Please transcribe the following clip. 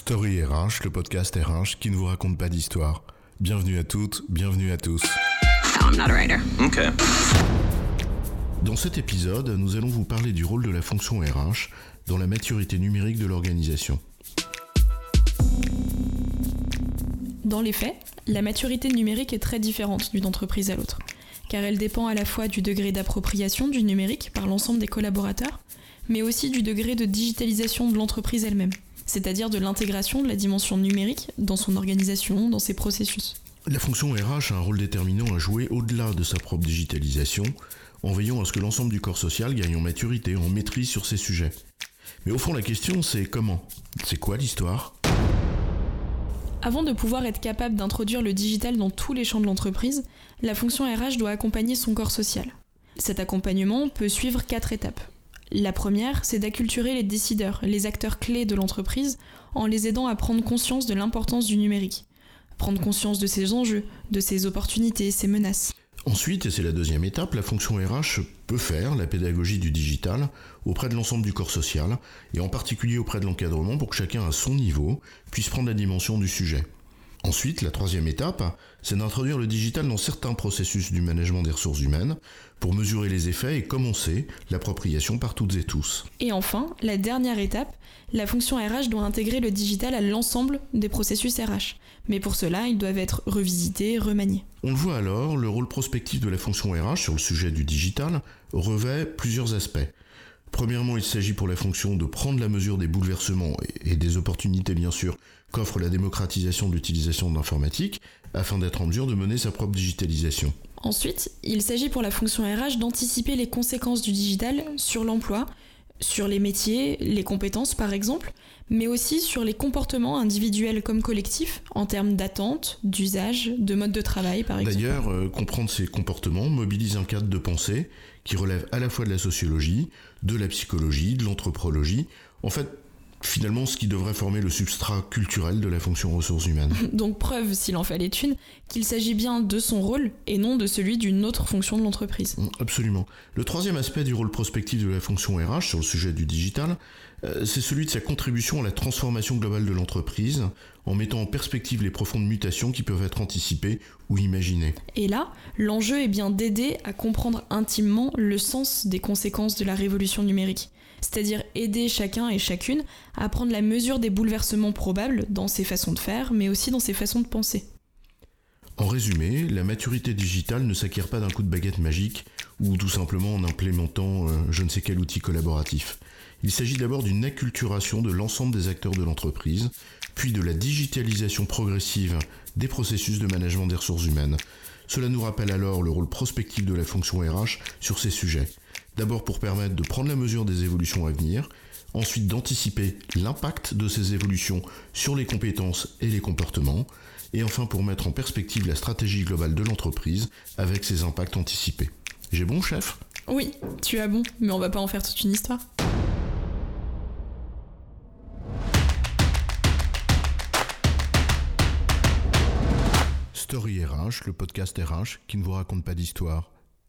Story RH, le podcast RH qui ne vous raconte pas d'histoire. Bienvenue à toutes, bienvenue à tous. No, I'm not a writer. Okay. Dans cet épisode, nous allons vous parler du rôle de la fonction RH dans la maturité numérique de l'organisation. Dans les faits, la maturité numérique est très différente d'une entreprise à l'autre, car elle dépend à la fois du degré d'appropriation du numérique par l'ensemble des collaborateurs, mais aussi du degré de digitalisation de l'entreprise elle-même, c'est-à-dire de l'intégration de la dimension numérique dans son organisation, dans ses processus. La fonction RH a un rôle déterminant à jouer au-delà de sa propre digitalisation, en veillant à ce que l'ensemble du corps social gagne en maturité, en maîtrise sur ces sujets. Mais au fond, la question, c'est comment? C'est quoi l'histoire? Avant de pouvoir être capable d'introduire le digital dans tous les champs de l'entreprise, la fonction RH doit accompagner son corps social. Cet accompagnement peut suivre quatre étapes. La première, c'est d'acculturer les décideurs, les acteurs clés de l'entreprise, en les aidant à prendre conscience de l'importance du numérique, prendre conscience de ses enjeux, de ses opportunités, ses menaces. Ensuite, et c'est la deuxième étape, la fonction RH peut faire la pédagogie du digital auprès de l'ensemble du corps social, et en particulier auprès de l'encadrement pour que chacun à son niveau puisse prendre la dimension du sujet. Ensuite, la troisième étape, c'est d'introduire le digital dans certains processus du management des ressources humaines pour mesurer les effets et commencer l'appropriation par toutes et tous. Et enfin, la dernière étape, la fonction RH doit intégrer le digital à l'ensemble des processus RH. Mais pour cela, ils doivent être revisités, remaniés. On le voit alors, le rôle prospectif de la fonction RH sur le sujet du digital revêt plusieurs aspects. Premièrement, il s'agit pour la fonction de prendre la mesure des bouleversements et des opportunités bien sûr qu'offre la démocratisation de l'utilisation de l'informatique afin d'être en mesure de mener sa propre digitalisation. Ensuite, il s'agit pour la fonction RH d'anticiper les conséquences du digital sur l'emploi, sur les métiers, les compétences par exemple, mais aussi sur les comportements individuels comme collectifs en termes d'attente, d'usage, de mode de travail par exemple. D'ailleurs, euh, comprendre ces comportements mobilise un cadre de pensée qui relève à la fois de la sociologie, de la psychologie, de l'anthropologie, en fait finalement ce qui devrait former le substrat culturel de la fonction ressources humaines. Donc preuve, s'il en fallait une, qu'il s'agit bien de son rôle et non de celui d'une autre fonction de l'entreprise. Absolument. Le troisième aspect du rôle prospectif de la fonction RH sur le sujet du digital, euh, c'est celui de sa contribution à la transformation globale de l'entreprise, en mettant en perspective les profondes mutations qui peuvent être anticipées ou imaginées. Et là, l'enjeu est bien d'aider à comprendre intimement le sens des conséquences de la révolution numérique c'est-à-dire aider chacun et chacune à prendre la mesure des bouleversements probables dans ses façons de faire, mais aussi dans ses façons de penser. En résumé, la maturité digitale ne s'acquiert pas d'un coup de baguette magique ou tout simplement en implémentant euh, je ne sais quel outil collaboratif. Il s'agit d'abord d'une acculturation de l'ensemble des acteurs de l'entreprise, puis de la digitalisation progressive des processus de management des ressources humaines. Cela nous rappelle alors le rôle prospectif de la fonction RH sur ces sujets. D'abord pour permettre de prendre la mesure des évolutions à venir, ensuite d'anticiper l'impact de ces évolutions sur les compétences et les comportements, et enfin pour mettre en perspective la stratégie globale de l'entreprise avec ses impacts anticipés. J'ai bon, chef? Oui, tu as bon, mais on va pas en faire toute une histoire. Story RH, le podcast RH qui ne vous raconte pas d'histoire.